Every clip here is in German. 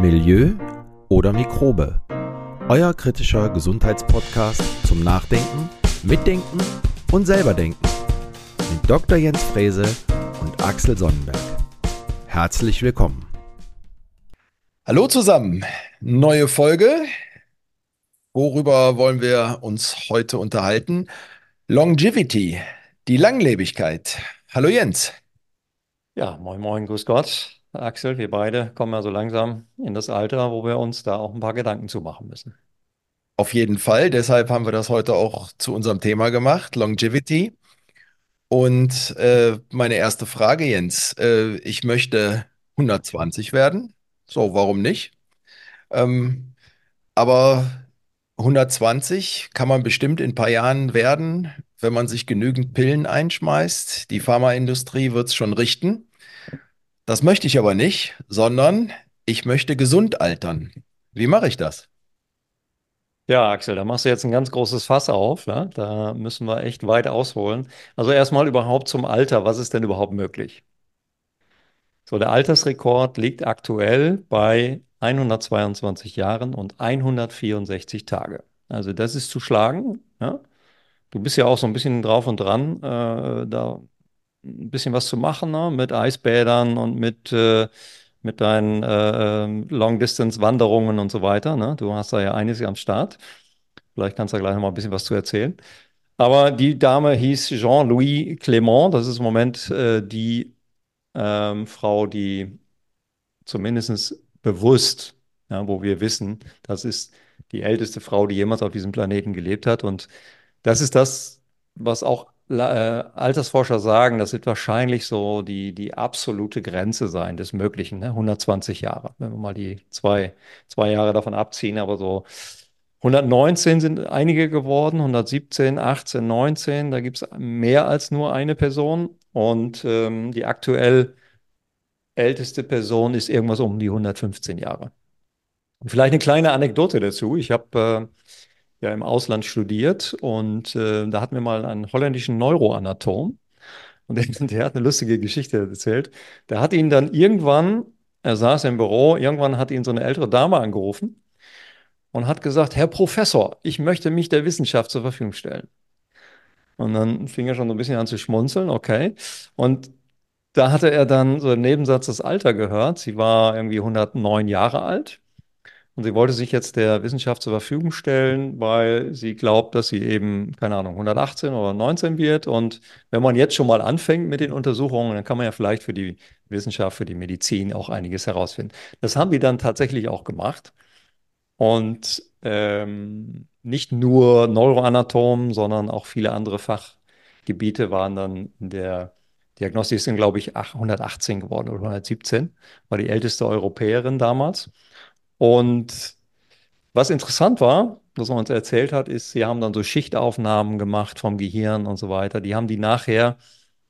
Milieu oder Mikrobe. Euer kritischer Gesundheitspodcast zum Nachdenken, Mitdenken und selberdenken. Mit Dr. Jens Frese und Axel Sonnenberg. Herzlich willkommen. Hallo zusammen, neue Folge. Worüber wollen wir uns heute unterhalten? Longevity, die Langlebigkeit. Hallo Jens. Ja, moin, moin, grüß Gott. Axel, wir beide kommen ja so langsam in das Alter, wo wir uns da auch ein paar Gedanken zu machen müssen. Auf jeden Fall, deshalb haben wir das heute auch zu unserem Thema gemacht, Longevity. Und äh, meine erste Frage, Jens, äh, ich möchte 120 werden. So, warum nicht? Ähm, aber 120 kann man bestimmt in ein paar Jahren werden, wenn man sich genügend Pillen einschmeißt. Die Pharmaindustrie wird es schon richten. Das möchte ich aber nicht, sondern ich möchte gesund altern. Wie mache ich das? Ja, Axel, da machst du jetzt ein ganz großes Fass auf. Ja? Da müssen wir echt weit ausholen. Also erstmal überhaupt zum Alter. Was ist denn überhaupt möglich? So, der Altersrekord liegt aktuell bei 122 Jahren und 164 Tage. Also das ist zu schlagen. Ja? Du bist ja auch so ein bisschen drauf und dran, äh, da ein bisschen was zu machen, ne? Mit Eisbädern und mit, äh, mit deinen äh, ähm, Long-Distance-Wanderungen und so weiter. Ne? Du hast da ja einiges am Start. Vielleicht kannst du da gleich noch mal ein bisschen was zu erzählen. Aber die Dame hieß Jean-Louis Clément. Das ist im Moment äh, die ähm, Frau, die zumindest bewusst, ja, wo wir wissen, das ist die älteste Frau, die jemals auf diesem Planeten gelebt hat. Und das ist das, was auch Altersforscher sagen, das wird wahrscheinlich so die, die absolute Grenze sein des Möglichen, ne? 120 Jahre, wenn wir mal die zwei, zwei Jahre davon abziehen, aber so 119 sind einige geworden, 117, 18, 19, da gibt es mehr als nur eine Person und ähm, die aktuell älteste Person ist irgendwas um die 115 Jahre. Vielleicht eine kleine Anekdote dazu. Ich habe äh, ja im Ausland studiert und äh, da hatten wir mal einen holländischen Neuroanatom und der, der, hat eine lustige Geschichte erzählt. Der hat ihn dann irgendwann, er saß im Büro, irgendwann hat ihn so eine ältere Dame angerufen und hat gesagt, Herr Professor, ich möchte mich der Wissenschaft zur Verfügung stellen. Und dann fing er schon so ein bisschen an zu schmunzeln, okay. Und da hatte er dann so im Nebensatz das Alter gehört. Sie war irgendwie 109 Jahre alt. Und sie wollte sich jetzt der Wissenschaft zur Verfügung stellen, weil sie glaubt, dass sie eben, keine Ahnung, 118 oder 19 wird. Und wenn man jetzt schon mal anfängt mit den Untersuchungen, dann kann man ja vielleicht für die Wissenschaft, für die Medizin auch einiges herausfinden. Das haben die dann tatsächlich auch gemacht. Und ähm, nicht nur Neuroanatomen, sondern auch viele andere Fachgebiete waren dann in der Diagnostik, sind, glaube ich, 118 geworden oder 117, war die älteste Europäerin damals. Und was interessant war, was man uns erzählt hat, ist, sie haben dann so Schichtaufnahmen gemacht vom Gehirn und so weiter. Die haben die nachher,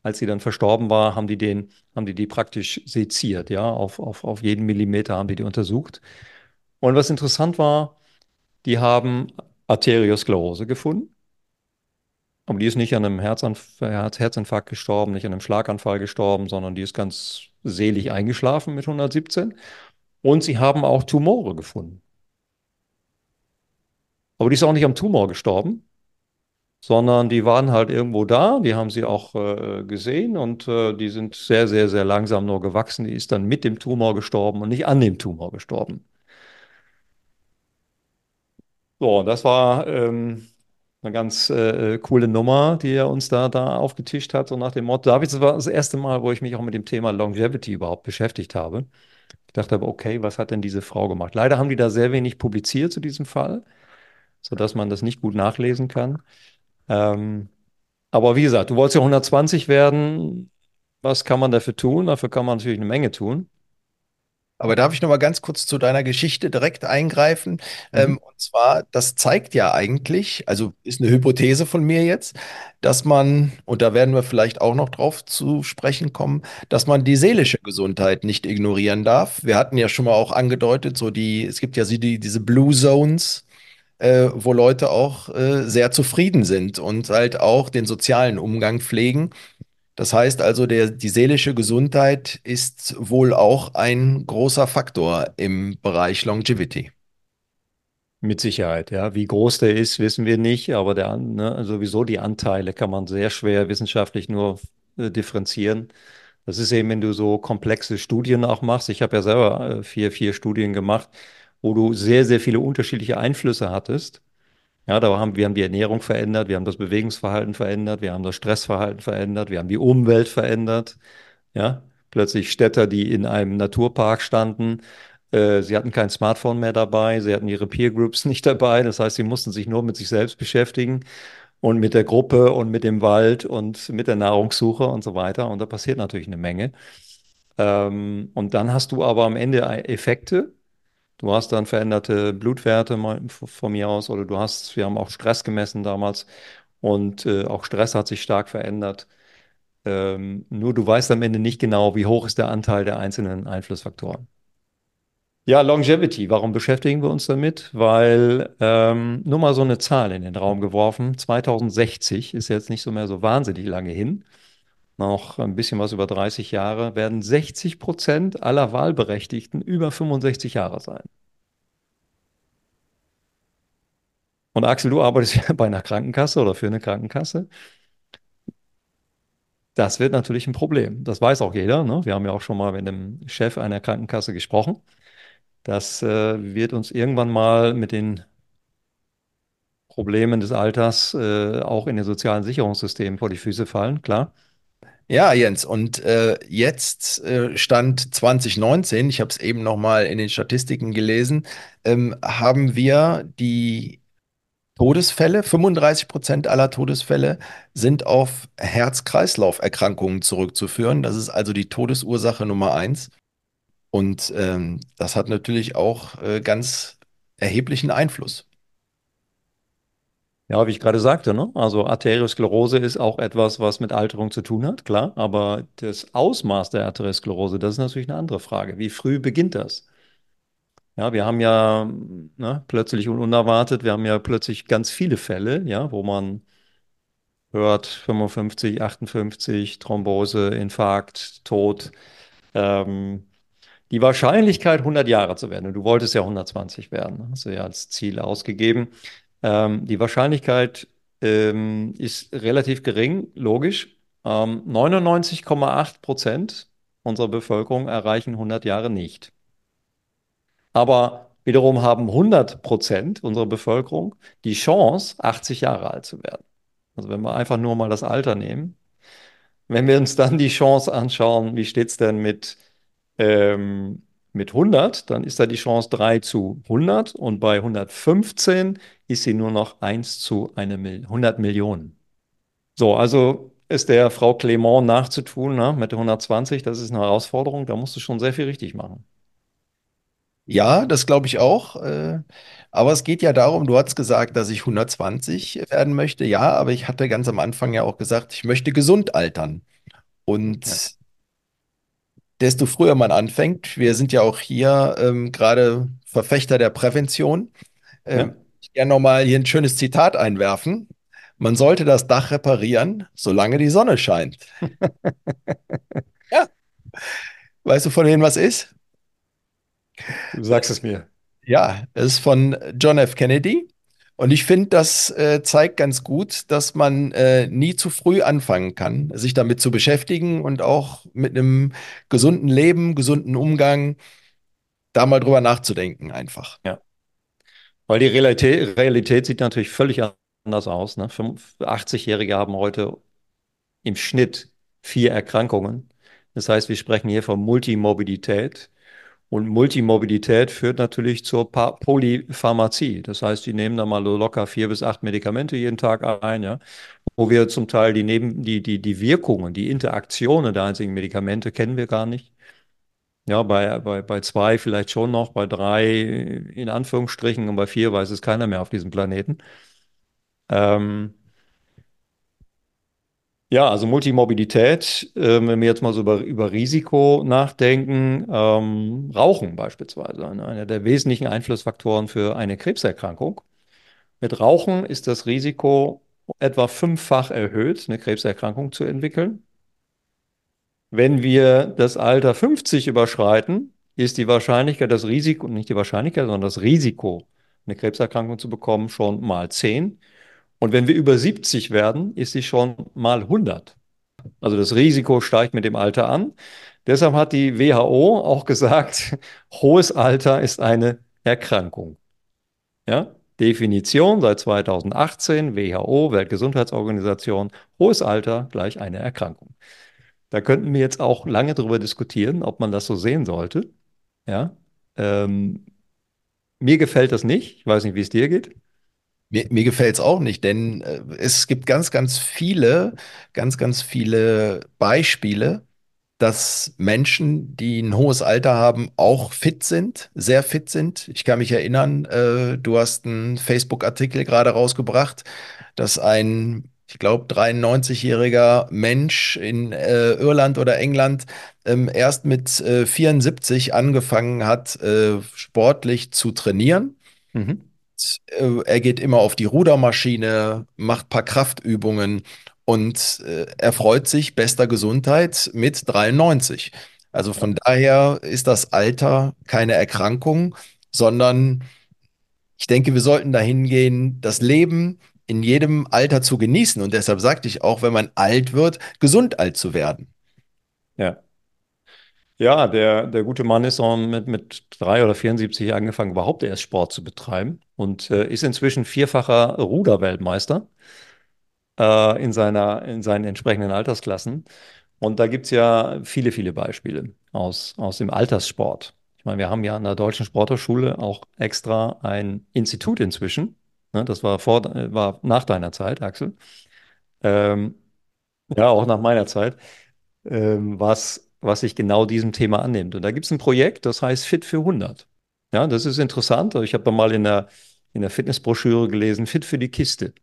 als sie dann verstorben war, haben die den, haben die die praktisch seziert, ja, auf, auf, auf jeden Millimeter haben die die untersucht. Und was interessant war, die haben Arteriosklerose gefunden. Aber die ist nicht an einem Herzanf Herzinfarkt gestorben, nicht an einem Schlaganfall gestorben, sondern die ist ganz selig eingeschlafen mit 117. Und sie haben auch Tumore gefunden. Aber die ist auch nicht am Tumor gestorben, sondern die waren halt irgendwo da, die haben sie auch äh, gesehen und äh, die sind sehr, sehr, sehr langsam nur gewachsen. Die ist dann mit dem Tumor gestorben und nicht an dem Tumor gestorben. So, das war ähm, eine ganz äh, coole Nummer, die er uns da, da aufgetischt hat, so nach dem Motto. David, das war das erste Mal, wo ich mich auch mit dem Thema Longevity überhaupt beschäftigt habe. Ich dachte aber, okay, was hat denn diese Frau gemacht? Leider haben die da sehr wenig publiziert zu diesem Fall, sodass man das nicht gut nachlesen kann. Ähm, aber wie gesagt, du wolltest ja 120 werden. Was kann man dafür tun? Dafür kann man natürlich eine Menge tun. Aber darf ich noch mal ganz kurz zu deiner Geschichte direkt eingreifen? Mhm. Ähm, und zwar, das zeigt ja eigentlich, also ist eine Hypothese von mir jetzt, dass man, und da werden wir vielleicht auch noch drauf zu sprechen kommen, dass man die seelische Gesundheit nicht ignorieren darf. Wir hatten ja schon mal auch angedeutet, so die, es gibt ja die, diese Blue Zones, äh, wo Leute auch äh, sehr zufrieden sind und halt auch den sozialen Umgang pflegen. Das heißt also, der, die seelische Gesundheit ist wohl auch ein großer Faktor im Bereich Longevity. Mit Sicherheit, ja. Wie groß der ist, wissen wir nicht, aber der, ne, sowieso die Anteile kann man sehr schwer wissenschaftlich nur äh, differenzieren. Das ist eben, wenn du so komplexe Studien auch machst. Ich habe ja selber äh, vier, vier Studien gemacht, wo du sehr, sehr viele unterschiedliche Einflüsse hattest. Ja, da haben wir haben die Ernährung verändert, wir haben das Bewegungsverhalten verändert, wir haben das Stressverhalten verändert, wir haben die Umwelt verändert. Ja, plötzlich Städter, die in einem Naturpark standen, äh, sie hatten kein Smartphone mehr dabei, sie hatten ihre Peer Groups nicht dabei. Das heißt, sie mussten sich nur mit sich selbst beschäftigen und mit der Gruppe und mit dem Wald und mit der Nahrungssuche und so weiter. Und da passiert natürlich eine Menge. Ähm, und dann hast du aber am Ende Effekte. Du hast dann veränderte Blutwerte von mir aus oder du hast, wir haben auch Stress gemessen damals und äh, auch Stress hat sich stark verändert. Ähm, nur du weißt am Ende nicht genau, wie hoch ist der Anteil der einzelnen Einflussfaktoren. Ja, Longevity. Warum beschäftigen wir uns damit? Weil ähm, nur mal so eine Zahl in den Raum geworfen. 2060 ist jetzt nicht so mehr so wahnsinnig lange hin. Noch ein bisschen was über 30 Jahre werden 60 Prozent aller Wahlberechtigten über 65 Jahre sein. Und Axel, du arbeitest ja bei einer Krankenkasse oder für eine Krankenkasse. Das wird natürlich ein Problem. Das weiß auch jeder. Ne? Wir haben ja auch schon mal mit dem Chef einer Krankenkasse gesprochen. Das äh, wird uns irgendwann mal mit den Problemen des Alters äh, auch in den sozialen Sicherungssystemen vor die Füße fallen, klar. Ja, Jens, und äh, jetzt äh, Stand 2019, ich habe es eben noch mal in den Statistiken gelesen, ähm, haben wir die Todesfälle, 35 Prozent aller Todesfälle sind auf Herz-Kreislauf-Erkrankungen zurückzuführen. Das ist also die Todesursache Nummer eins. Und ähm, das hat natürlich auch äh, ganz erheblichen Einfluss. Ja, wie ich gerade sagte, ne? Also Arteriosklerose ist auch etwas, was mit Alterung zu tun hat, klar. Aber das Ausmaß der Arteriosklerose, das ist natürlich eine andere Frage. Wie früh beginnt das? Ja, wir haben ja ne, plötzlich und unerwartet, wir haben ja plötzlich ganz viele Fälle, ja, wo man hört 55, 58, Thrombose, Infarkt, Tod. Ähm, die Wahrscheinlichkeit, 100 Jahre zu werden, und du wolltest ja 120 werden, hast du ja als Ziel ausgegeben. Ähm, die Wahrscheinlichkeit ähm, ist relativ gering, logisch. Ähm, 99,8 Prozent unserer Bevölkerung erreichen 100 Jahre nicht. Aber wiederum haben 100 Prozent unserer Bevölkerung die Chance, 80 Jahre alt zu werden. Also wenn wir einfach nur mal das Alter nehmen. Wenn wir uns dann die Chance anschauen, wie steht es denn mit ähm, mit 100, dann ist da die Chance 3 zu 100 und bei 115 ist sie nur noch 1 zu eine Mil 100 Millionen. So, also ist der Frau Clement nachzutun ne, mit der 120, das ist eine Herausforderung, da musst du schon sehr viel richtig machen. Ja, das glaube ich auch. Äh, aber es geht ja darum, du hast gesagt, dass ich 120 werden möchte. Ja, aber ich hatte ganz am Anfang ja auch gesagt, ich möchte gesund altern. Und desto früher man anfängt. Wir sind ja auch hier ähm, gerade Verfechter der Prävention. Ähm, ja. Ich gerne nochmal hier ein schönes Zitat einwerfen. Man sollte das Dach reparieren, solange die Sonne scheint. ja. Weißt du, von wem was ist? Du sagst es mir. Ja, es ist von John F. Kennedy. Und ich finde, das äh, zeigt ganz gut, dass man äh, nie zu früh anfangen kann, sich damit zu beschäftigen und auch mit einem gesunden Leben, gesunden Umgang da mal drüber nachzudenken einfach. Ja. Weil die Realität, Realität sieht natürlich völlig anders aus. Ne? 80-Jährige haben heute im Schnitt vier Erkrankungen. Das heißt, wir sprechen hier von Multimorbidität. Und Multimorbidität führt natürlich zur Polypharmazie. Das heißt, die nehmen da mal locker vier bis acht Medikamente jeden Tag ein, ja, wo wir zum Teil die, Neben die, die, die Wirkungen, die Interaktionen der einzigen Medikamente kennen wir gar nicht. Ja, bei, bei, bei zwei vielleicht schon noch, bei drei in Anführungsstrichen und bei vier weiß es keiner mehr auf diesem Planeten. Ähm, ja, also Multimorbidität, äh, wenn wir jetzt mal so über, über Risiko nachdenken, ähm, Rauchen beispielsweise, einer der wesentlichen Einflussfaktoren für eine Krebserkrankung. Mit Rauchen ist das Risiko etwa fünffach erhöht, eine Krebserkrankung zu entwickeln. Wenn wir das Alter 50 überschreiten, ist die Wahrscheinlichkeit, das Risiko, nicht die Wahrscheinlichkeit, sondern das Risiko, eine Krebserkrankung zu bekommen, schon mal 10. Und wenn wir über 70 werden, ist sie schon mal 100. Also das Risiko steigt mit dem Alter an. Deshalb hat die WHO auch gesagt, hohes Alter ist eine Erkrankung. Ja? Definition seit 2018, WHO, Weltgesundheitsorganisation, hohes Alter gleich eine Erkrankung. Da könnten wir jetzt auch lange darüber diskutieren, ob man das so sehen sollte. Ja, ähm, mir gefällt das nicht. Ich weiß nicht, wie es dir geht. Mir, mir gefällt es auch nicht, denn äh, es gibt ganz, ganz viele, ganz, ganz viele Beispiele, dass Menschen, die ein hohes Alter haben, auch fit sind, sehr fit sind. Ich kann mich erinnern, äh, du hast einen Facebook-Artikel gerade rausgebracht, dass ein, ich glaube, 93-jähriger Mensch in äh, Irland oder England ähm, erst mit äh, 74 angefangen hat, äh, sportlich zu trainieren. Mhm. Äh, er geht immer auf die Rudermaschine, macht paar Kraftübungen und äh, erfreut sich bester Gesundheit mit 93. Also von daher ist das Alter keine Erkrankung, sondern ich denke, wir sollten dahin gehen, das Leben in jedem Alter zu genießen. Und deshalb sagte ich auch, wenn man alt wird, gesund alt zu werden. Ja. Ja, der, der gute Mann ist auch mit, mit drei oder 74 angefangen, überhaupt erst Sport zu betreiben und äh, ist inzwischen vierfacher Ruderweltmeister äh, in seiner, in seinen entsprechenden Altersklassen. Und da gibt es ja viele, viele Beispiele aus, aus dem Alterssport. Ich meine, wir haben ja an der Deutschen Sporthochschule auch extra ein Institut inzwischen. Ne, das war, vor, war nach deiner Zeit, Axel. Ähm, ja, auch nach meiner Zeit, ähm, was, was sich genau diesem Thema annimmt. Und da gibt es ein Projekt, das heißt Fit für 100. Ja, das ist interessant. Ich habe da mal in der, in der Fitnessbroschüre gelesen, Fit für die Kiste.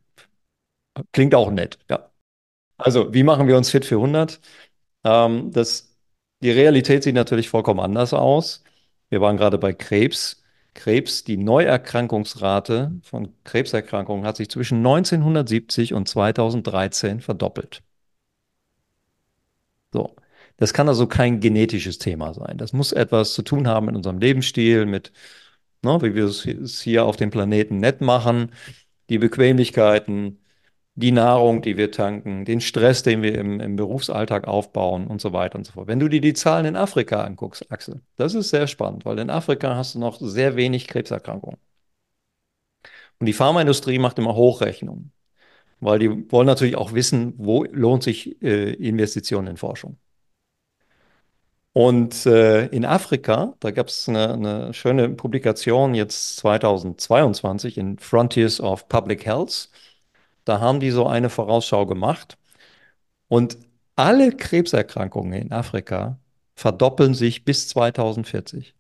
Klingt auch nett, ja. Also, wie machen wir uns fit für 100? Ähm, das, die Realität sieht natürlich vollkommen anders aus. Wir waren gerade bei Krebs. Krebs, die Neuerkrankungsrate von Krebserkrankungen hat sich zwischen 1970 und 2013 verdoppelt. So. Das kann also kein genetisches Thema sein. Das muss etwas zu tun haben mit unserem Lebensstil, mit, ne, wie wir es hier auf dem Planeten nett machen, die Bequemlichkeiten, die Nahrung, die wir tanken, den Stress, den wir im, im, Berufsalltag aufbauen und so weiter und so fort. Wenn du dir die Zahlen in Afrika anguckst, Axel, das ist sehr spannend, weil in Afrika hast du noch sehr wenig Krebserkrankungen. Und die Pharmaindustrie macht immer Hochrechnungen, weil die wollen natürlich auch wissen, wo lohnt sich äh, Investitionen in Forschung. Und äh, in Afrika, da gab es eine, eine schöne Publikation jetzt 2022 in Frontiers of Public Health da haben die so eine Vorausschau gemacht. Und alle Krebserkrankungen in Afrika verdoppeln sich bis 2040.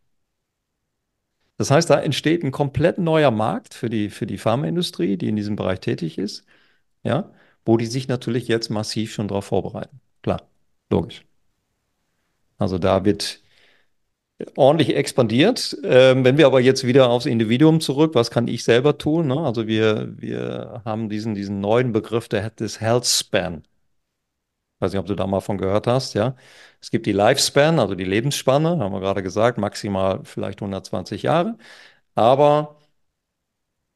Das heißt, da entsteht ein komplett neuer Markt für die, für die Pharmaindustrie, die in diesem Bereich tätig ist, ja, wo die sich natürlich jetzt massiv schon darauf vorbereiten. Klar, logisch. Also da wird ordentlich expandiert. Ähm, wenn wir aber jetzt wieder aufs Individuum zurück, was kann ich selber tun? Ne? Also wir, wir haben diesen, diesen neuen Begriff der, des Health Span. Ich weiß nicht, ob du da mal von gehört hast, ja. Es gibt die Lifespan, also die Lebensspanne, haben wir gerade gesagt, maximal vielleicht 120 Jahre. Aber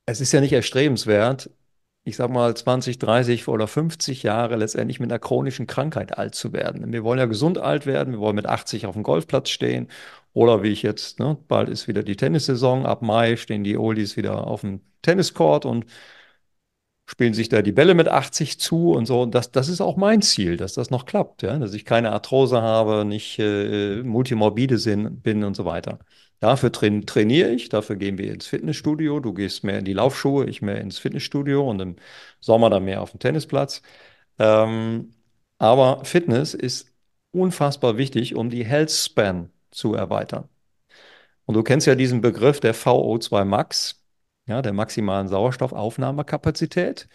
es ist ja nicht erstrebenswert, ich sag mal, 20, 30 oder 50 Jahre letztendlich mit einer chronischen Krankheit alt zu werden. Wir wollen ja gesund alt werden, wir wollen mit 80 auf dem Golfplatz stehen oder wie ich jetzt, ne, bald ist wieder die Tennissaison, ab Mai stehen die Oldies wieder auf dem Tenniscourt und spielen sich da die Bälle mit 80 zu und so. Und das, das ist auch mein Ziel, dass das noch klappt, ja? dass ich keine Arthrose habe, nicht äh, multimorbide bin und so weiter. Dafür train trainiere ich, dafür gehen wir ins Fitnessstudio. Du gehst mehr in die Laufschuhe, ich mehr ins Fitnessstudio und im Sommer dann mehr auf dem Tennisplatz. Ähm, aber Fitness ist unfassbar wichtig, um die Health Span zu erweitern. Und du kennst ja diesen Begriff der VO2 Max, ja, der maximalen Sauerstoffaufnahmekapazität.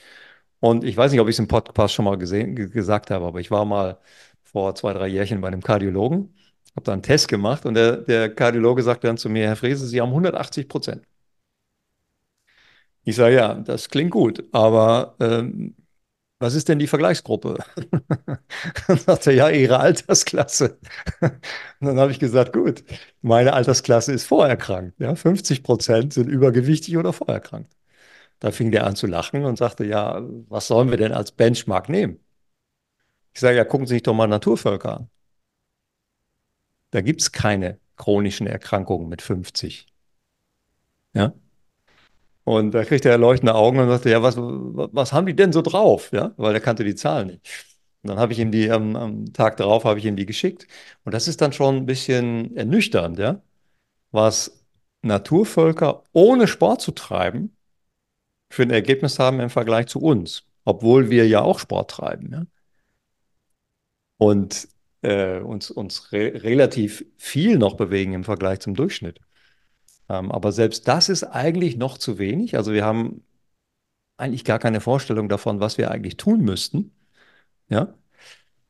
Und ich weiß nicht, ob ich es im Podcast schon mal gesehen, gesagt habe, aber ich war mal vor zwei, drei Jährchen bei einem Kardiologen, habe da einen Test gemacht und der, der Kardiologe sagte dann zu mir, Herr Frese, Sie haben 180 Prozent. Ich sage, ja, das klingt gut, aber ähm, was ist denn die Vergleichsgruppe? Dann sagt er, ja, Ihre Altersklasse. Und dann habe ich gesagt, gut, meine Altersklasse ist vorerkrankt. Ja, 50 Prozent sind übergewichtig oder vorerkrankt. Da fing der an zu lachen und sagte, ja, was sollen wir denn als Benchmark nehmen? Ich sage, ja, gucken Sie sich doch mal Naturvölker an. Da gibt es keine chronischen Erkrankungen mit 50. Ja? Und da kriegt er leuchtende Augen und sagte, ja, was, was haben die denn so drauf? Ja, weil er kannte die Zahlen nicht. Und dann habe ich ihm die am, am Tag darauf habe ich ihm die geschickt. Und das ist dann schon ein bisschen ernüchternd, ja, was Naturvölker ohne Sport zu treiben für ein Ergebnis haben im Vergleich zu uns, obwohl wir ja auch Sport treiben, ja. Und äh, uns, uns re relativ viel noch bewegen im Vergleich zum Durchschnitt. Ähm, aber selbst das ist eigentlich noch zu wenig. Also wir haben eigentlich gar keine Vorstellung davon, was wir eigentlich tun müssten, ja,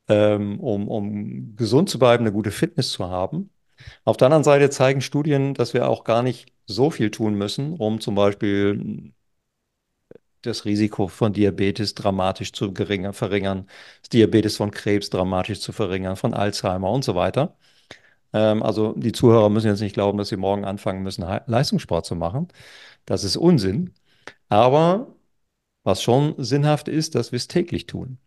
ähm, um, um gesund zu bleiben, eine gute Fitness zu haben. Auf der anderen Seite zeigen Studien, dass wir auch gar nicht so viel tun müssen, um zum Beispiel das Risiko von Diabetes dramatisch zu geringer, verringern, das Diabetes von Krebs dramatisch zu verringern, von Alzheimer und so weiter. Ähm, also die Zuhörer müssen jetzt nicht glauben, dass sie morgen anfangen müssen, Leistungssport zu machen. Das ist Unsinn. Aber was schon sinnhaft ist, dass wir es täglich tun.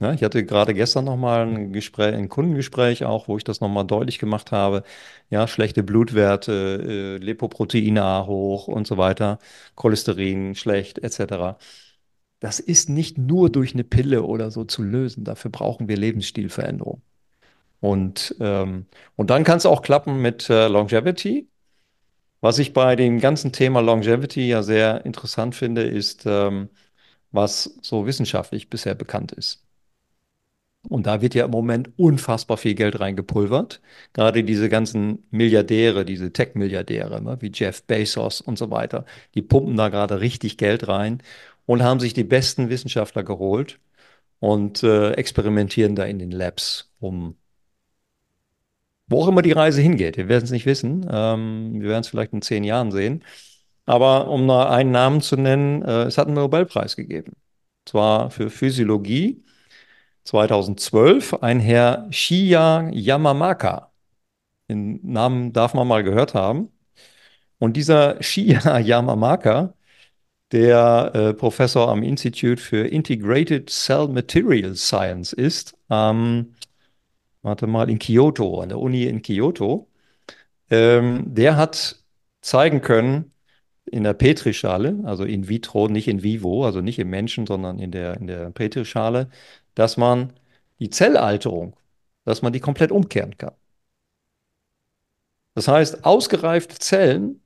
Ja, ich hatte gerade gestern nochmal ein Gespräch, ein Kundengespräch auch, wo ich das nochmal deutlich gemacht habe. Ja, schlechte Blutwerte, äh, Lipoproteine hoch und so weiter, Cholesterin schlecht, etc. Das ist nicht nur durch eine Pille oder so zu lösen. Dafür brauchen wir Lebensstilveränderung. Und, ähm, und dann kann es auch klappen mit äh, Longevity. Was ich bei dem ganzen Thema Longevity ja sehr interessant finde, ist, ähm, was so wissenschaftlich bisher bekannt ist. Und da wird ja im Moment unfassbar viel Geld reingepulvert. Gerade diese ganzen Milliardäre, diese Tech-Milliardäre, ne, wie Jeff Bezos und so weiter, die pumpen da gerade richtig Geld rein und haben sich die besten Wissenschaftler geholt und äh, experimentieren da in den Labs, um wo auch immer die Reise hingeht. Wir werden es nicht wissen. Ähm, wir werden es vielleicht in zehn Jahren sehen. Aber um nur einen Namen zu nennen, äh, es hat einen Nobelpreis gegeben. Zwar für Physiologie 2012 ein Herr Shiya Yamamaka. Den Namen darf man mal gehört haben. Und dieser Shiya Yamamaka, der äh, Professor am Institute für Integrated Cell Material Science ist, ähm, warte mal, in Kyoto, an der Uni in Kyoto, ähm, der hat zeigen können, in der Petrischale, also in vitro, nicht in vivo, also nicht im Menschen, sondern in der, in der Petrischale, dass man die Zellalterung, dass man die komplett umkehren kann. Das heißt, ausgereifte Zellen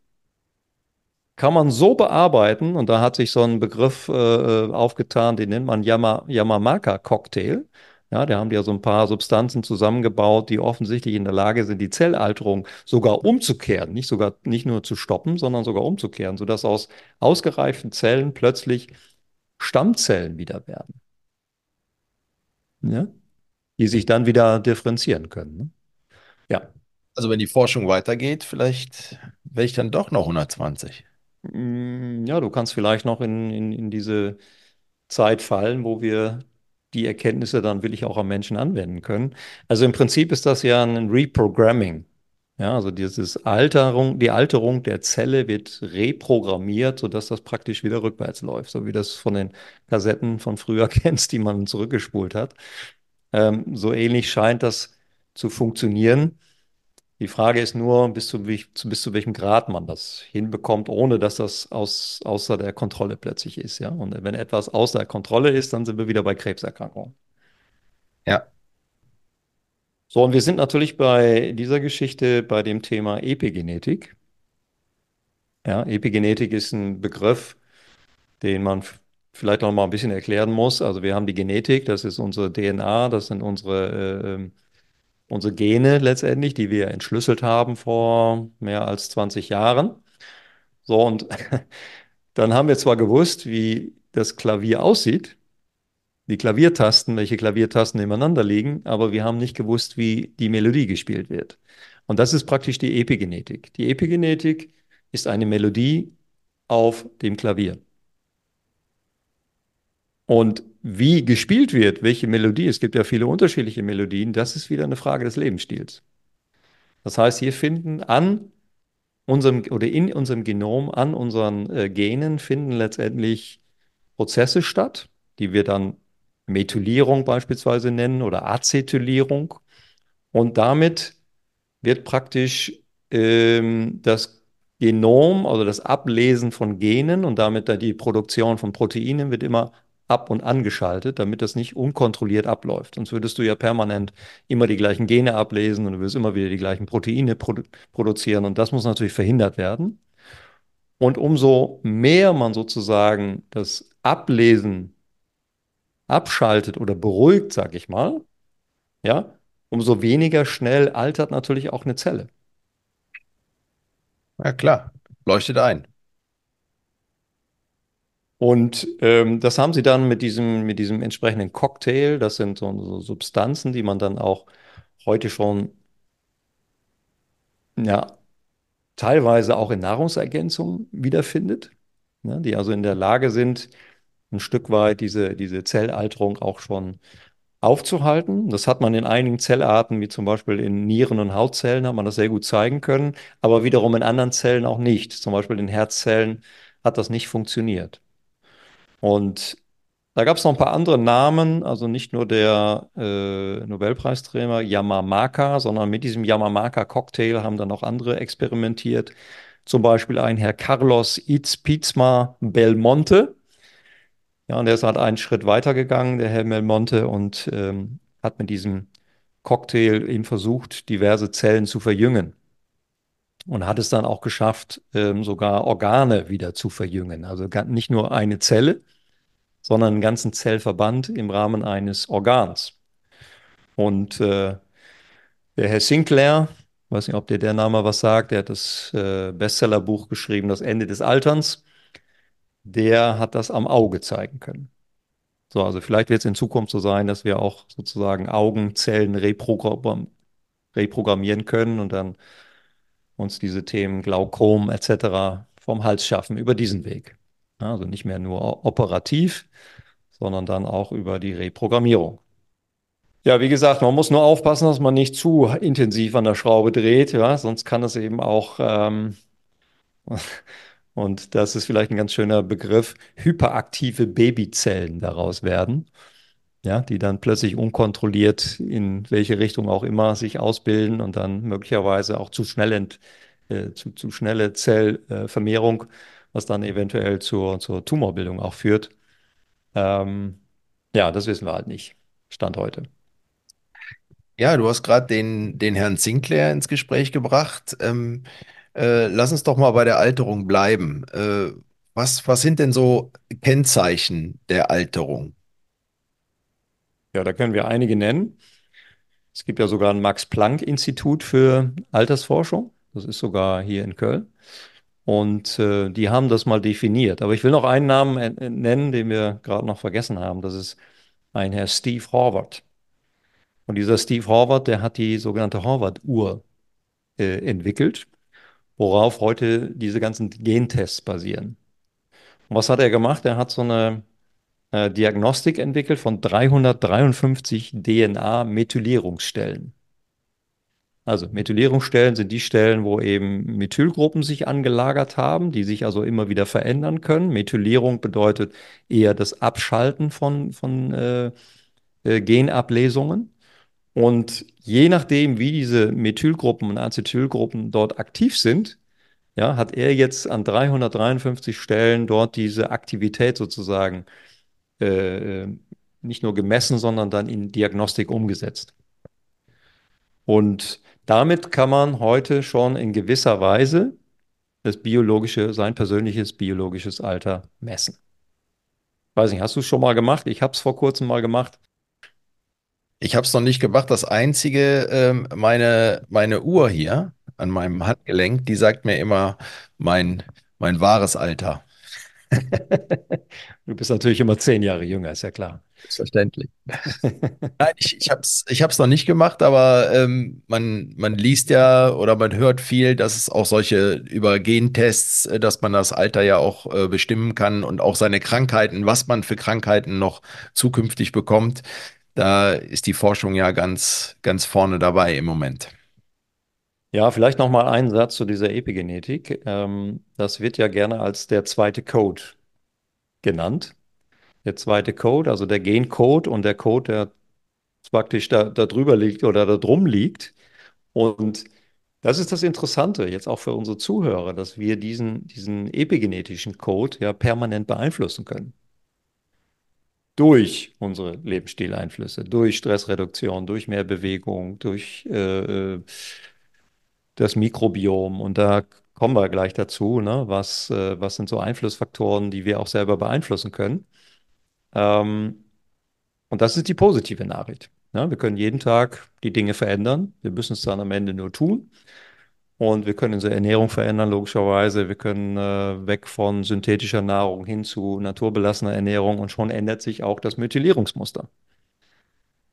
kann man so bearbeiten, und da hat sich so ein Begriff äh, aufgetan, den nennt man Yama, Yamamaka-Cocktail. Ja, da haben die ja so ein paar Substanzen zusammengebaut, die offensichtlich in der Lage sind, die Zellalterung sogar umzukehren, nicht sogar nicht nur zu stoppen, sondern sogar umzukehren, sodass aus ausgereiften Zellen plötzlich Stammzellen wieder werden. Ja? Die sich dann wieder differenzieren können. Ne? Ja. Also wenn die Forschung weitergeht, vielleicht wäre ich dann doch noch 120. Mm, ja, du kannst vielleicht noch in, in, in diese Zeit fallen, wo wir die Erkenntnisse dann wirklich auch am Menschen anwenden können. Also im Prinzip ist das ja ein Reprogramming. Ja, also dieses Alterung, die Alterung der Zelle wird reprogrammiert, sodass das praktisch wieder rückwärts läuft, so wie das von den Kassetten von früher kennst, die man zurückgespult hat. Ähm, so ähnlich scheint das zu funktionieren. Die Frage ist nur, bis zu, bis zu welchem Grad man das hinbekommt, ohne dass das aus, außer der Kontrolle plötzlich ist. Ja? Und wenn etwas außer der Kontrolle ist, dann sind wir wieder bei Krebserkrankungen. Ja. So, und wir sind natürlich bei dieser Geschichte bei dem Thema Epigenetik. Ja, Epigenetik ist ein Begriff, den man vielleicht noch mal ein bisschen erklären muss. Also wir haben die Genetik, das ist unsere DNA, das sind unsere äh, ähm, unsere Gene letztendlich, die wir entschlüsselt haben vor mehr als 20 Jahren. So, und dann haben wir zwar gewusst, wie das Klavier aussieht, die Klaviertasten, welche Klaviertasten nebeneinander liegen, aber wir haben nicht gewusst, wie die Melodie gespielt wird. Und das ist praktisch die Epigenetik. Die Epigenetik ist eine Melodie auf dem Klavier. Und wie gespielt wird, welche Melodie, es gibt ja viele unterschiedliche Melodien, das ist wieder eine Frage des Lebensstils. Das heißt, hier finden an unserem oder in unserem Genom, an unseren äh, Genen finden letztendlich Prozesse statt, die wir dann Methylierung beispielsweise nennen oder Acetylierung. Und damit wird praktisch ähm, das Genom, also das Ablesen von Genen und damit die Produktion von Proteinen wird immer ab- und angeschaltet, damit das nicht unkontrolliert abläuft. Sonst würdest du ja permanent immer die gleichen Gene ablesen und du wirst immer wieder die gleichen Proteine produ produzieren und das muss natürlich verhindert werden. Und umso mehr man sozusagen das Ablesen abschaltet oder beruhigt, sag ich mal, ja, umso weniger schnell altert natürlich auch eine Zelle. Ja, klar, leuchtet ein. Und ähm, das haben sie dann mit diesem, mit diesem entsprechenden Cocktail, das sind so, so Substanzen, die man dann auch heute schon, ja, teilweise auch in Nahrungsergänzungen wiederfindet, ne, die also in der Lage sind, ein Stück weit diese, diese Zellalterung auch schon aufzuhalten. Das hat man in einigen Zellarten, wie zum Beispiel in Nieren- und Hautzellen, hat man das sehr gut zeigen können, aber wiederum in anderen Zellen auch nicht. Zum Beispiel in Herzzellen hat das nicht funktioniert. Und da gab es noch ein paar andere Namen, also nicht nur der äh, Nobelpreisträger Yamamaka, sondern mit diesem Yamamaka-Cocktail haben dann auch andere experimentiert. Zum Beispiel ein Herr Carlos Itzpizma Belmonte. Ja, und der ist halt einen Schritt weiter gegangen, der Herr Belmonte, und ähm, hat mit diesem Cocktail eben versucht, diverse Zellen zu verjüngen. Und hat es dann auch geschafft, ähm, sogar Organe wieder zu verjüngen. Also nicht nur eine Zelle, sondern einen ganzen Zellverband im Rahmen eines Organs. Und äh, der Herr Sinclair, weiß nicht, ob dir der Name was sagt, der hat das äh, Bestsellerbuch geschrieben, Das Ende des Alterns, der hat das am Auge zeigen können. So, also vielleicht wird es in Zukunft so sein, dass wir auch sozusagen Augenzellen reprogramm reprogrammieren können und dann uns diese Themen Glaukom etc. vom Hals schaffen über diesen Weg. Also nicht mehr nur operativ, sondern dann auch über die Reprogrammierung. Ja, wie gesagt, man muss nur aufpassen, dass man nicht zu intensiv an der Schraube dreht, ja, sonst kann es eben auch, ähm, und das ist vielleicht ein ganz schöner Begriff, hyperaktive Babyzellen daraus werden, ja, die dann plötzlich unkontrolliert in welche Richtung auch immer sich ausbilden und dann möglicherweise auch zu schnell ent, äh, zu, zu schnelle Zellvermehrung, äh, was dann eventuell zur, zur Tumorbildung auch führt. Ähm, ja, das wissen wir halt nicht. Stand heute. Ja, du hast gerade den, den Herrn Sinclair ins Gespräch gebracht. Ähm, äh, lass uns doch mal bei der Alterung bleiben. Äh, was, was sind denn so Kennzeichen der Alterung? Ja, da können wir einige nennen. Es gibt ja sogar ein Max-Planck-Institut für Altersforschung. Das ist sogar hier in Köln. Und äh, die haben das mal definiert. Aber ich will noch einen Namen äh, nennen, den wir gerade noch vergessen haben. Das ist ein Herr Steve Horvath. Und dieser Steve Horvath, der hat die sogenannte Horvath-Uhr äh, entwickelt, worauf heute diese ganzen Gentests basieren. Und was hat er gemacht? Er hat so eine äh, Diagnostik entwickelt von 353 DNA-Methylierungsstellen. Also Methylierungsstellen sind die Stellen, wo eben Methylgruppen sich angelagert haben, die sich also immer wieder verändern können. Methylierung bedeutet eher das Abschalten von, von äh, äh, Genablesungen. Und je nachdem, wie diese Methylgruppen und Acetylgruppen dort aktiv sind, ja, hat er jetzt an 353 Stellen dort diese Aktivität sozusagen äh, äh, nicht nur gemessen, sondern dann in Diagnostik umgesetzt. Und damit kann man heute schon in gewisser Weise das biologische, sein persönliches biologisches Alter messen. Weiß nicht, hast du es schon mal gemacht? Ich habe es vor kurzem mal gemacht. Ich habe es noch nicht gemacht. Das Einzige, ähm, meine, meine Uhr hier an meinem Handgelenk, die sagt mir immer mein, mein wahres Alter. Du bist natürlich immer zehn Jahre jünger, ist ja klar. Selbstverständlich. Nein, ich, ich habe es ich hab's noch nicht gemacht, aber ähm, man, man liest ja oder man hört viel, dass es auch solche über Gentests, äh, dass man das Alter ja auch äh, bestimmen kann und auch seine Krankheiten, was man für Krankheiten noch zukünftig bekommt. Da ist die Forschung ja ganz, ganz vorne dabei im Moment. Ja, vielleicht noch mal einen Satz zu dieser Epigenetik. Ähm, das wird ja gerne als der zweite Code genannt. Der zweite Code, also der Gencode und der Code, der praktisch da, da drüber liegt oder da drum liegt. Und das ist das Interessante jetzt auch für unsere Zuhörer, dass wir diesen, diesen epigenetischen Code ja permanent beeinflussen können. Durch unsere Lebensstileinflüsse, durch Stressreduktion, durch mehr Bewegung, durch äh, das Mikrobiom. Und da kommen wir gleich dazu, ne? Was, äh, was sind so Einflussfaktoren, die wir auch selber beeinflussen können? Ähm, und das ist die positive Nachricht. Ja, wir können jeden Tag die Dinge verändern. Wir müssen es dann am Ende nur tun. Und wir können unsere Ernährung verändern, logischerweise. Wir können äh, weg von synthetischer Nahrung hin zu naturbelassener Ernährung und schon ändert sich auch das Methylierungsmuster.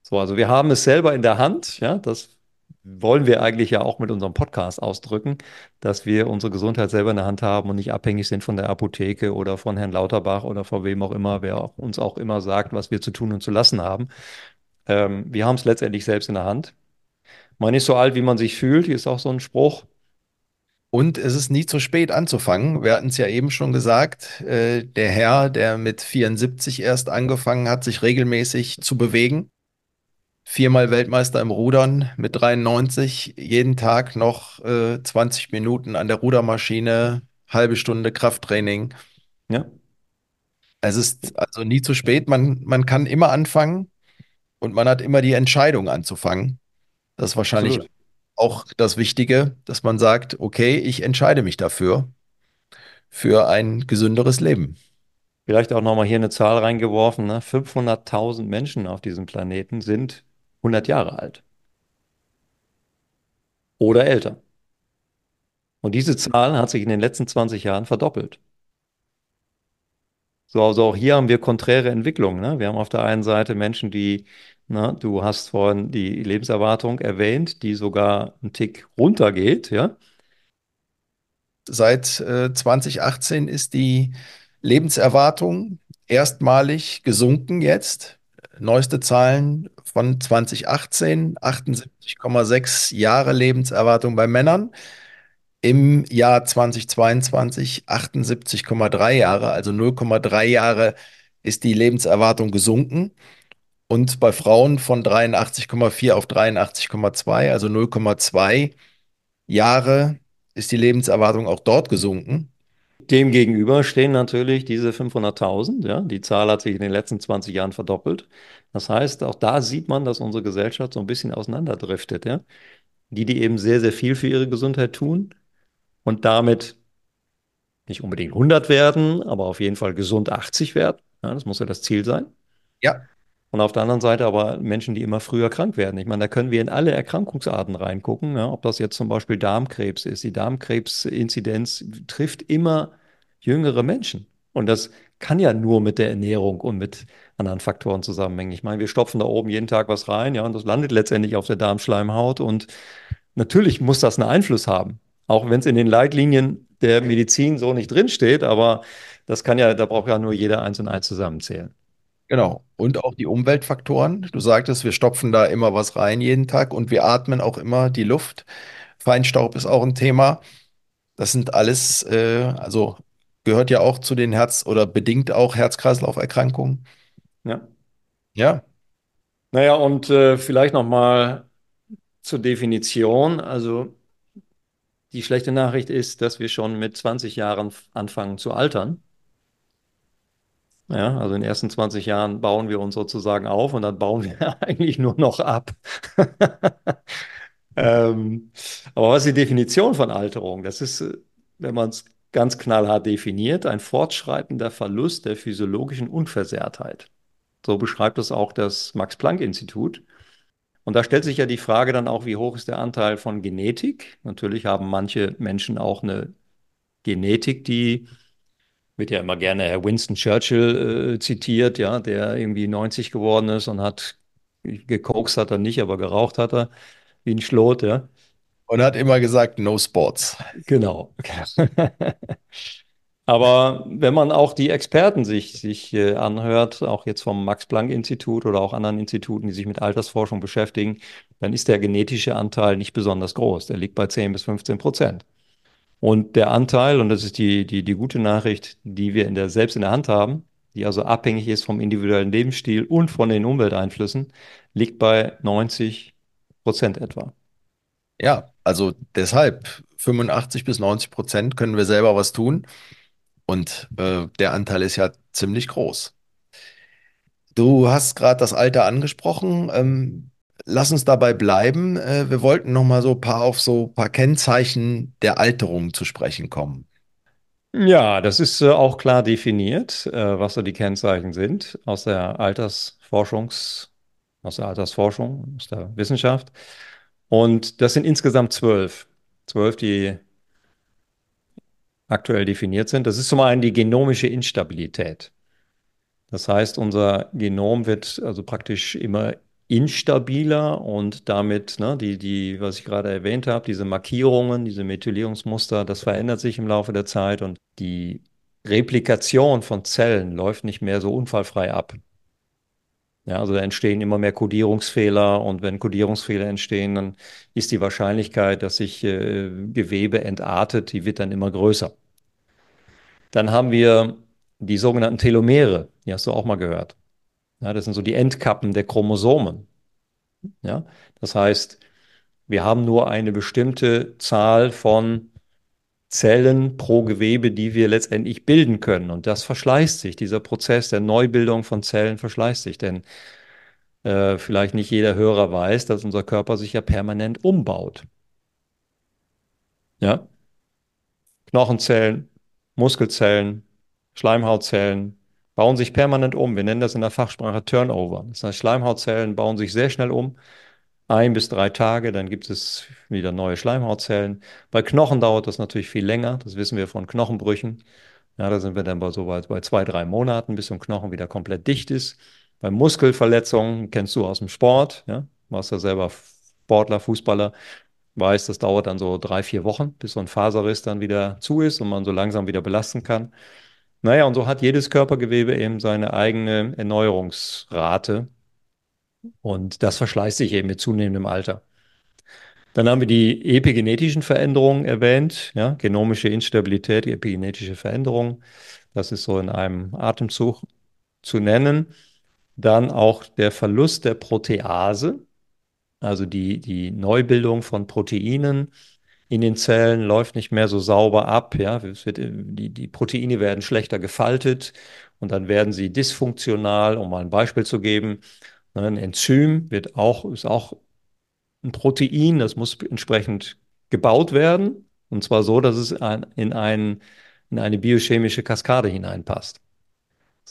So, also wir haben es selber in der Hand. Ja, das wollen wir eigentlich ja auch mit unserem Podcast ausdrücken, dass wir unsere Gesundheit selber in der Hand haben und nicht abhängig sind von der Apotheke oder von Herrn Lauterbach oder von wem auch immer, wer auch, uns auch immer sagt, was wir zu tun und zu lassen haben. Ähm, wir haben es letztendlich selbst in der Hand. Man ist so alt, wie man sich fühlt, hier ist auch so ein Spruch. Und es ist nie zu spät anzufangen. Wir hatten es ja eben schon gesagt, äh, der Herr, der mit 74 erst angefangen hat, sich regelmäßig zu bewegen, viermal Weltmeister im Rudern mit 93, jeden Tag noch äh, 20 Minuten an der Rudermaschine, halbe Stunde Krafttraining. Ja, Es ist also nie zu spät. Man, man kann immer anfangen und man hat immer die Entscheidung anzufangen. Das ist wahrscheinlich absolut. Auch das Wichtige, dass man sagt, okay, ich entscheide mich dafür, für ein gesünderes Leben. Vielleicht auch nochmal hier eine Zahl reingeworfen. Ne? 500.000 Menschen auf diesem Planeten sind 100 Jahre alt oder älter. Und diese Zahl hat sich in den letzten 20 Jahren verdoppelt. So, also auch hier haben wir konträre Entwicklungen. Ne? Wir haben auf der einen Seite Menschen, die, na, du hast vorhin die Lebenserwartung erwähnt, die sogar einen Tick runtergeht, ja. Seit äh, 2018 ist die Lebenserwartung erstmalig gesunken jetzt. Neueste Zahlen von 2018, 78,6 Jahre Lebenserwartung bei Männern. Im Jahr 2022 78,3 Jahre, also 0,3 Jahre ist die Lebenserwartung gesunken. Und bei Frauen von 83,4 auf 83,2, also 0,2 Jahre ist die Lebenserwartung auch dort gesunken. Demgegenüber stehen natürlich diese 500.000, ja. Die Zahl hat sich in den letzten 20 Jahren verdoppelt. Das heißt, auch da sieht man, dass unsere Gesellschaft so ein bisschen auseinanderdriftet, ja. Die, die eben sehr, sehr viel für ihre Gesundheit tun und damit nicht unbedingt 100 werden, aber auf jeden Fall gesund 80 werden. Ja, das muss ja das Ziel sein. Ja, Und auf der anderen Seite aber Menschen, die immer früher krank werden. Ich meine, da können wir in alle Erkrankungsarten reingucken, ja, ob das jetzt zum Beispiel Darmkrebs ist. Die Darmkrebsinzidenz trifft immer jüngere Menschen. Und das kann ja nur mit der Ernährung und mit anderen Faktoren zusammenhängen. Ich meine, wir stopfen da oben jeden Tag was rein, ja, und das landet letztendlich auf der Darmschleimhaut. Und natürlich muss das einen Einfluss haben. Auch wenn es in den Leitlinien der Medizin so nicht drinsteht, aber das kann ja, da braucht ja nur jeder eins und eins zusammenzählen. genau. Und auch die Umweltfaktoren. Du sagtest, wir stopfen da immer was rein jeden Tag und wir atmen auch immer die Luft. Feinstaub ist auch ein Thema. Das sind alles, äh, also gehört ja auch zu den Herz- oder bedingt auch Herz-Kreislauf-Erkrankungen. Ja. Ja, Naja, und äh, vielleicht nochmal zur Definition. Also die schlechte Nachricht ist, dass wir schon mit 20 Jahren anfangen zu altern. Ja, also in den ersten 20 Jahren bauen wir uns sozusagen auf und dann bauen wir eigentlich nur noch ab. Ähm, aber was ist die Definition von Alterung? Das ist, wenn man es ganz knallhart definiert, ein fortschreitender Verlust der physiologischen Unversehrtheit. So beschreibt es auch das Max-Planck-Institut. Und da stellt sich ja die Frage dann auch, wie hoch ist der Anteil von Genetik? Natürlich haben manche Menschen auch eine Genetik, die wird ja immer gerne Herr Winston Churchill äh, zitiert, ja, der irgendwie 90 geworden ist und hat gekokst hat er nicht, aber geraucht hat er wie ein Schlot, ja. Und hat immer gesagt, no sports. Genau. Aber wenn man auch die Experten sich, sich äh, anhört, auch jetzt vom Max-Planck-Institut oder auch anderen Instituten, die sich mit Altersforschung beschäftigen, dann ist der genetische Anteil nicht besonders groß. Der liegt bei 10 bis 15 Prozent. Und der Anteil, und das ist die, die, die gute Nachricht, die wir in der, selbst in der Hand haben, die also abhängig ist vom individuellen Lebensstil und von den Umwelteinflüssen, liegt bei 90 Prozent etwa. Ja, also deshalb 85 bis 90 Prozent können wir selber was tun. Und äh, der Anteil ist ja ziemlich groß. Du hast gerade das Alter angesprochen. Ähm, lass uns dabei bleiben. Äh, wir wollten noch mal so paar auf so paar Kennzeichen der Alterung zu sprechen kommen. Ja, das ist äh, auch klar definiert, äh, was so die Kennzeichen sind aus der Altersforschungs, aus der Altersforschung, aus der Wissenschaft. Und das sind insgesamt zwölf. Zwölf, die aktuell definiert sind. Das ist zum einen die genomische Instabilität. Das heißt, unser Genom wird also praktisch immer instabiler und damit, ne, die, die, was ich gerade erwähnt habe, diese Markierungen, diese Methylierungsmuster, das verändert sich im Laufe der Zeit und die Replikation von Zellen läuft nicht mehr so unfallfrei ab. Ja, also da entstehen immer mehr Kodierungsfehler und wenn Kodierungsfehler entstehen, dann ist die Wahrscheinlichkeit, dass sich äh, Gewebe entartet, die wird dann immer größer. Dann haben wir die sogenannten Telomere, die hast du auch mal gehört. Ja, das sind so die Endkappen der Chromosomen. Ja, das heißt, wir haben nur eine bestimmte Zahl von Zellen pro Gewebe, die wir letztendlich bilden können. Und das verschleißt sich. Dieser Prozess der Neubildung von Zellen verschleißt sich. Denn äh, vielleicht nicht jeder Hörer weiß, dass unser Körper sich ja permanent umbaut. Ja? Knochenzellen, Muskelzellen, Schleimhautzellen bauen sich permanent um. Wir nennen das in der Fachsprache Turnover. Das heißt, Schleimhautzellen bauen sich sehr schnell um. Ein bis drei Tage, dann gibt es wieder neue Schleimhautzellen. Bei Knochen dauert das natürlich viel länger. Das wissen wir von Knochenbrüchen. Ja, da sind wir dann bei so weit bei zwei, drei Monaten, bis so ein Knochen wieder komplett dicht ist. Bei Muskelverletzungen kennst du aus dem Sport, ja, warst ja selber Sportler, Fußballer, weiß, das dauert dann so drei, vier Wochen, bis so ein Faserriss dann wieder zu ist und man so langsam wieder belasten kann. Naja, und so hat jedes Körpergewebe eben seine eigene Erneuerungsrate. Und das verschleißt sich eben mit zunehmendem Alter. Dann haben wir die epigenetischen Veränderungen erwähnt, ja, genomische Instabilität, epigenetische Veränderungen. Das ist so in einem Atemzug zu nennen. Dann auch der Verlust der Protease, also die, die Neubildung von Proteinen in den Zellen läuft nicht mehr so sauber ab. Ja? Wird, die, die Proteine werden schlechter gefaltet und dann werden sie dysfunktional, um mal ein Beispiel zu geben. Ne, ein Enzym wird auch, ist auch ein Protein, das muss entsprechend gebaut werden. Und zwar so, dass es in, ein, in eine biochemische Kaskade hineinpasst.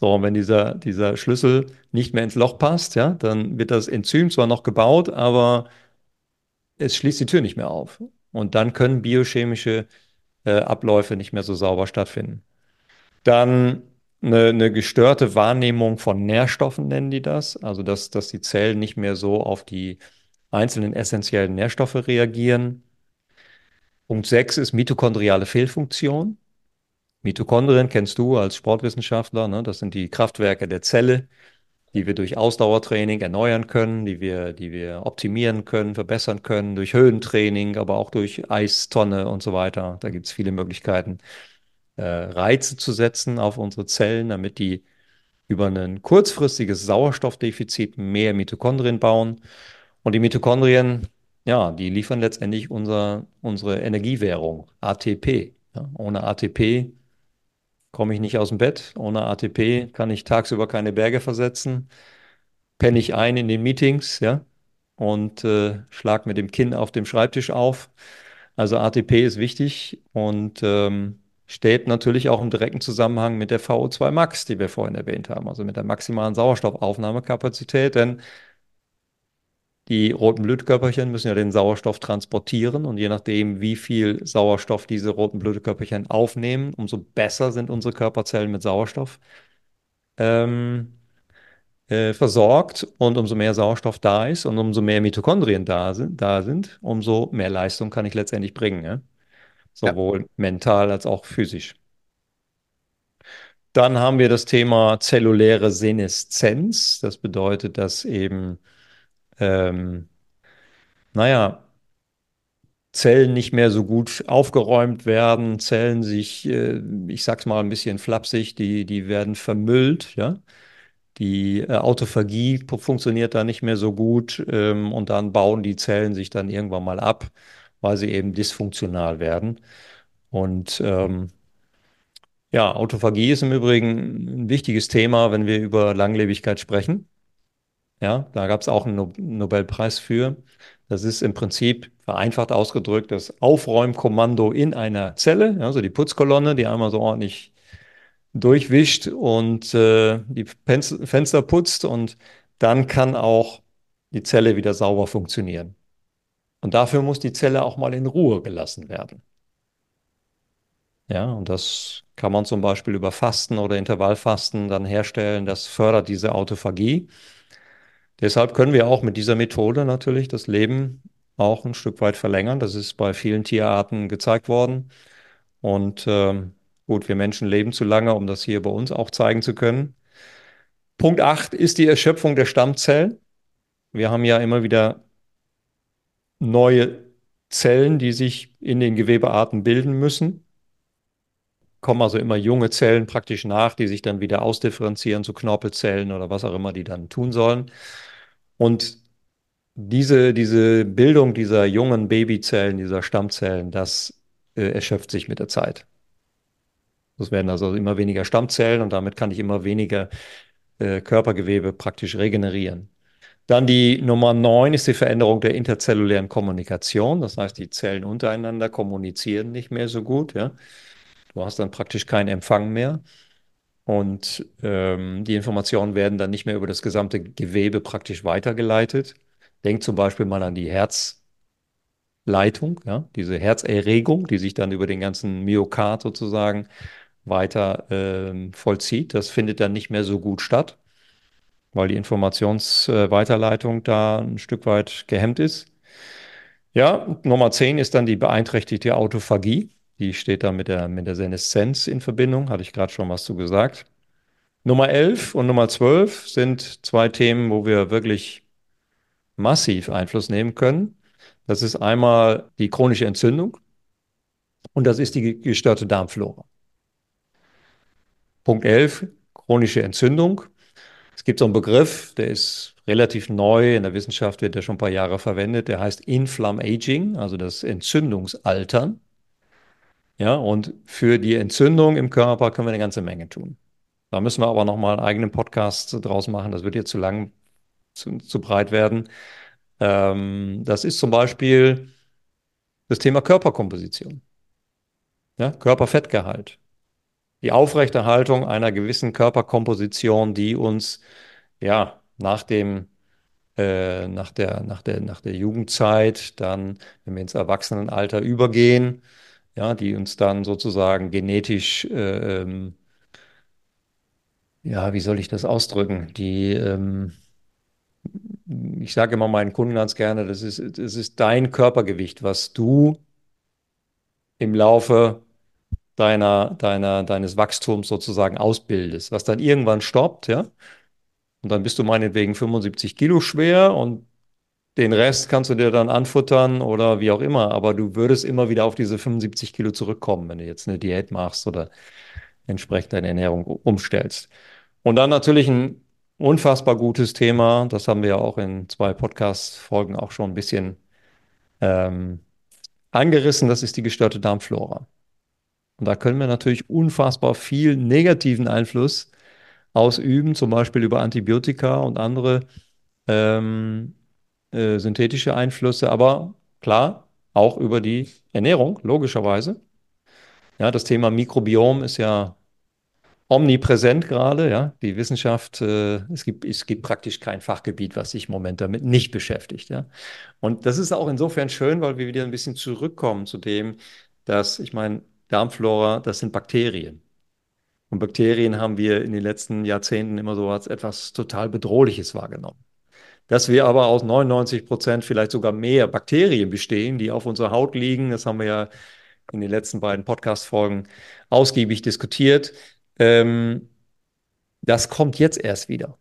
So, und wenn dieser, dieser Schlüssel nicht mehr ins Loch passt, ja, dann wird das Enzym zwar noch gebaut, aber es schließt die Tür nicht mehr auf. Und dann können biochemische äh, Abläufe nicht mehr so sauber stattfinden. Dann eine, eine, gestörte Wahrnehmung von Nährstoffen nennen die das. Also, dass, dass die Zellen nicht mehr so auf die einzelnen essentiellen Nährstoffe reagieren. Punkt 6 ist mitochondriale Fehlfunktion. Mitochondrien kennst du als Sportwissenschaftler, ne? das sind die Kraftwerke der Zelle, die wir durch Ausdauertraining erneuern können, die wir, die wir optimieren können, verbessern können, durch Höhentraining, aber auch durch Eistonne und so weiter. Da gibt es viele Möglichkeiten, äh, Reize zu setzen auf unsere Zellen, damit die über ein kurzfristiges Sauerstoffdefizit mehr Mitochondrien bauen. Und die Mitochondrien, ja, die liefern letztendlich unser, unsere Energiewährung, ATP. Ja, ohne ATP komme ich nicht aus dem Bett. Ohne ATP kann ich tagsüber keine Berge versetzen. Penne ich ein in den Meetings, ja, und äh, schlag mit dem Kinn auf dem Schreibtisch auf. Also ATP ist wichtig und ähm, steht natürlich auch im direkten Zusammenhang mit der VO2 Max, die wir vorhin erwähnt haben, also mit der maximalen Sauerstoffaufnahmekapazität, denn die roten Blutkörperchen müssen ja den Sauerstoff transportieren und je nachdem, wie viel Sauerstoff diese roten Blutkörperchen aufnehmen, umso besser sind unsere Körperzellen mit Sauerstoff ähm, äh, versorgt und umso mehr Sauerstoff da ist und umso mehr Mitochondrien da sind, da sind umso mehr Leistung kann ich letztendlich bringen. Ja? Sowohl ja. mental als auch physisch. Dann haben wir das Thema zelluläre Seneszenz. Das bedeutet, dass eben, ähm, naja, Zellen nicht mehr so gut aufgeräumt werden, Zellen sich, äh, ich sag's mal ein bisschen flapsig, die, die werden vermüllt, ja. Die äh, Autophagie funktioniert da nicht mehr so gut ähm, und dann bauen die Zellen sich dann irgendwann mal ab, weil sie eben dysfunktional werden. Und ähm, ja, Autophagie ist im Übrigen ein wichtiges Thema, wenn wir über Langlebigkeit sprechen. Ja, da gab es auch einen no Nobelpreis für. Das ist im Prinzip vereinfacht ausgedrückt das Aufräumkommando in einer Zelle, also die Putzkolonne, die einmal so ordentlich durchwischt und äh, die Fenster putzt und dann kann auch die Zelle wieder sauber funktionieren. Und dafür muss die Zelle auch mal in Ruhe gelassen werden. Ja, und das kann man zum Beispiel über Fasten oder Intervallfasten dann herstellen. Das fördert diese Autophagie. Deshalb können wir auch mit dieser Methode natürlich das Leben auch ein Stück weit verlängern. Das ist bei vielen Tierarten gezeigt worden. Und ähm, gut, wir Menschen leben zu lange, um das hier bei uns auch zeigen zu können. Punkt 8 ist die Erschöpfung der Stammzellen. Wir haben ja immer wieder neue Zellen, die sich in den Gewebearten bilden müssen kommen also immer junge Zellen praktisch nach, die sich dann wieder ausdifferenzieren zu Knorpelzellen oder was auch immer die dann tun sollen. Und diese, diese Bildung dieser jungen Babyzellen, dieser Stammzellen, das äh, erschöpft sich mit der Zeit. Es werden also immer weniger Stammzellen und damit kann ich immer weniger äh, Körpergewebe praktisch regenerieren. Dann die Nummer 9 ist die Veränderung der interzellulären Kommunikation. Das heißt, die Zellen untereinander kommunizieren nicht mehr so gut. Ja? Du hast dann praktisch keinen Empfang mehr. Und ähm, die Informationen werden dann nicht mehr über das gesamte Gewebe praktisch weitergeleitet. Denk zum Beispiel mal an die Herzleitung, ja, diese Herzerregung, die sich dann über den ganzen Myokard sozusagen weiter ähm, vollzieht. Das findet dann nicht mehr so gut statt, weil die Informationsweiterleitung äh, da ein Stück weit gehemmt ist. Ja, Nummer 10 ist dann die beeinträchtigte Autophagie. Die steht da mit der, mit der Seneszenz in Verbindung, hatte ich gerade schon was zu gesagt. Nummer 11 und Nummer 12 sind zwei Themen, wo wir wirklich massiv Einfluss nehmen können. Das ist einmal die chronische Entzündung und das ist die gestörte Darmflora. Punkt 11, chronische Entzündung. Es gibt so einen Begriff, der ist relativ neu, in der Wissenschaft wird der schon ein paar Jahre verwendet, der heißt Inflammaging, also das Entzündungsaltern. Ja, und für die Entzündung im Körper können wir eine ganze Menge tun. Da müssen wir aber nochmal einen eigenen Podcast draus machen. Das wird jetzt zu lang, zu, zu breit werden. Ähm, das ist zum Beispiel das Thema Körperkomposition. Ja, Körperfettgehalt. Die Aufrechterhaltung einer gewissen Körperkomposition, die uns ja nach dem äh, nach der, nach der, nach der Jugendzeit, dann, wenn wir ins Erwachsenenalter übergehen, ja, die uns dann sozusagen genetisch, äh, ähm, ja, wie soll ich das ausdrücken? Die, ähm, ich sage immer meinen Kunden ganz gerne, das ist, das ist dein Körpergewicht, was du im Laufe deiner, deiner, deines Wachstums sozusagen ausbildest, was dann irgendwann stoppt, ja. Und dann bist du meinetwegen 75 Kilo schwer und den Rest kannst du dir dann anfuttern oder wie auch immer, aber du würdest immer wieder auf diese 75 Kilo zurückkommen, wenn du jetzt eine Diät machst oder entsprechend deine Ernährung umstellst. Und dann natürlich ein unfassbar gutes Thema, das haben wir ja auch in zwei Podcast-Folgen auch schon ein bisschen ähm, angerissen, das ist die gestörte Darmflora. Und da können wir natürlich unfassbar viel negativen Einfluss ausüben, zum Beispiel über Antibiotika und andere ähm, äh, synthetische Einflüsse, aber klar, auch über die Ernährung, logischerweise. Ja, das Thema Mikrobiom ist ja omnipräsent gerade, ja. Die Wissenschaft, äh, es gibt, es gibt praktisch kein Fachgebiet, was sich im Moment damit nicht beschäftigt, ja. Und das ist auch insofern schön, weil wir wieder ein bisschen zurückkommen zu dem, dass, ich meine, Darmflora, das sind Bakterien. Und Bakterien haben wir in den letzten Jahrzehnten immer so als etwas total Bedrohliches wahrgenommen. Dass wir aber aus 99 Prozent vielleicht sogar mehr Bakterien bestehen, die auf unserer Haut liegen, das haben wir ja in den letzten beiden Podcast-Folgen ausgiebig diskutiert. Ähm, das kommt jetzt erst wieder.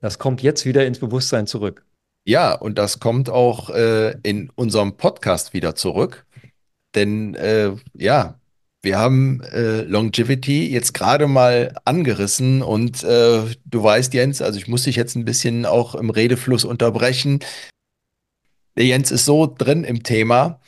Das kommt jetzt wieder ins Bewusstsein zurück. Ja, und das kommt auch äh, in unserem Podcast wieder zurück. Denn äh, ja, wir haben äh, Longevity jetzt gerade mal angerissen und äh, du weißt, Jens, also ich muss dich jetzt ein bisschen auch im Redefluss unterbrechen. Der Jens ist so drin im Thema,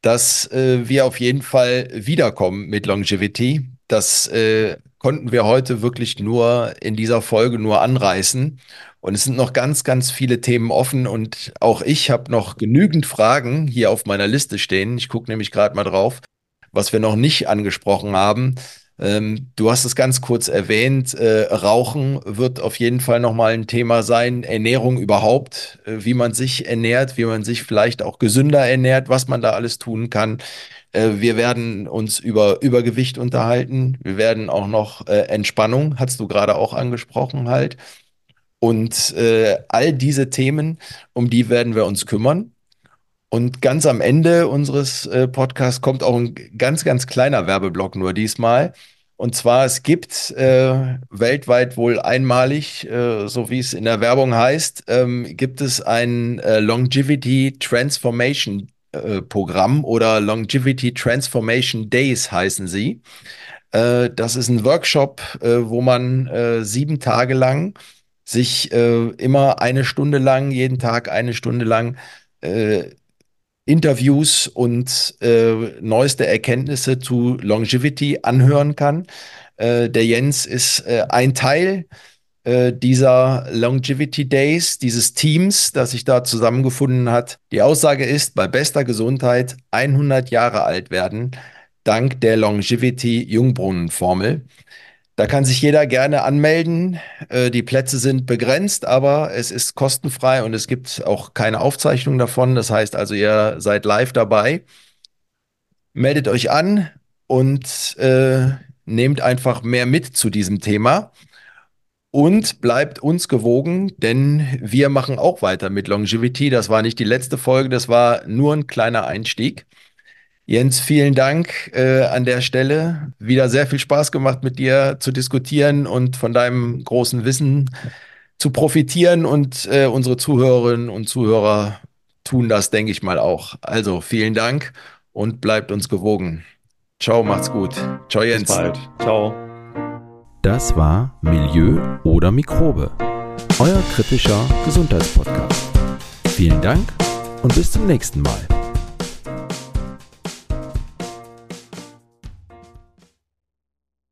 dass äh, wir auf jeden Fall wiederkommen mit Longevity. Das äh, konnten wir heute wirklich nur in dieser Folge nur anreißen. Und es sind noch ganz, ganz viele Themen offen und auch ich habe noch genügend Fragen hier auf meiner Liste stehen. Ich gucke nämlich gerade mal drauf, was wir noch nicht angesprochen haben. Ähm, du hast es ganz kurz erwähnt. Äh, Rauchen wird auf jeden Fall nochmal ein Thema sein. Ernährung überhaupt, äh, wie man sich ernährt, wie man sich vielleicht auch gesünder ernährt, was man da alles tun kann. Äh, wir werden uns über Übergewicht unterhalten. Wir werden auch noch äh, Entspannung, hast du gerade auch angesprochen halt. Und äh, all diese Themen, um die werden wir uns kümmern. Und ganz am Ende unseres äh, Podcasts kommt auch ein ganz, ganz kleiner Werbeblock nur diesmal. Und zwar, es gibt äh, weltweit wohl einmalig, äh, so wie es in der Werbung heißt, ähm, gibt es ein äh, Longevity Transformation äh, Programm oder Longevity Transformation Days heißen sie. Äh, das ist ein Workshop, äh, wo man sieben Tage lang sich immer eine Stunde lang, jeden Tag eine Stunde lang Interviews und äh, neueste Erkenntnisse zu Longevity anhören kann. Äh, der Jens ist äh, ein Teil äh, dieser Longevity Days, dieses Teams, das sich da zusammengefunden hat. Die Aussage ist, bei bester Gesundheit 100 Jahre alt werden, dank der Longevity Jungbrunnenformel. Da kann sich jeder gerne anmelden. Äh, die Plätze sind begrenzt, aber es ist kostenfrei und es gibt auch keine Aufzeichnung davon. Das heißt also, ihr seid live dabei. Meldet euch an und äh, nehmt einfach mehr mit zu diesem Thema und bleibt uns gewogen, denn wir machen auch weiter mit Longevity. Das war nicht die letzte Folge, das war nur ein kleiner Einstieg. Jens, vielen Dank äh, an der Stelle. Wieder sehr viel Spaß gemacht, mit dir zu diskutieren und von deinem großen Wissen zu profitieren. Und äh, unsere Zuhörerinnen und Zuhörer tun das, denke ich mal, auch. Also vielen Dank und bleibt uns gewogen. Ciao, macht's gut. Ciao, Jens. Bis bald. Ciao. Das war Milieu oder Mikrobe, euer kritischer Gesundheitspodcast. Vielen Dank und bis zum nächsten Mal.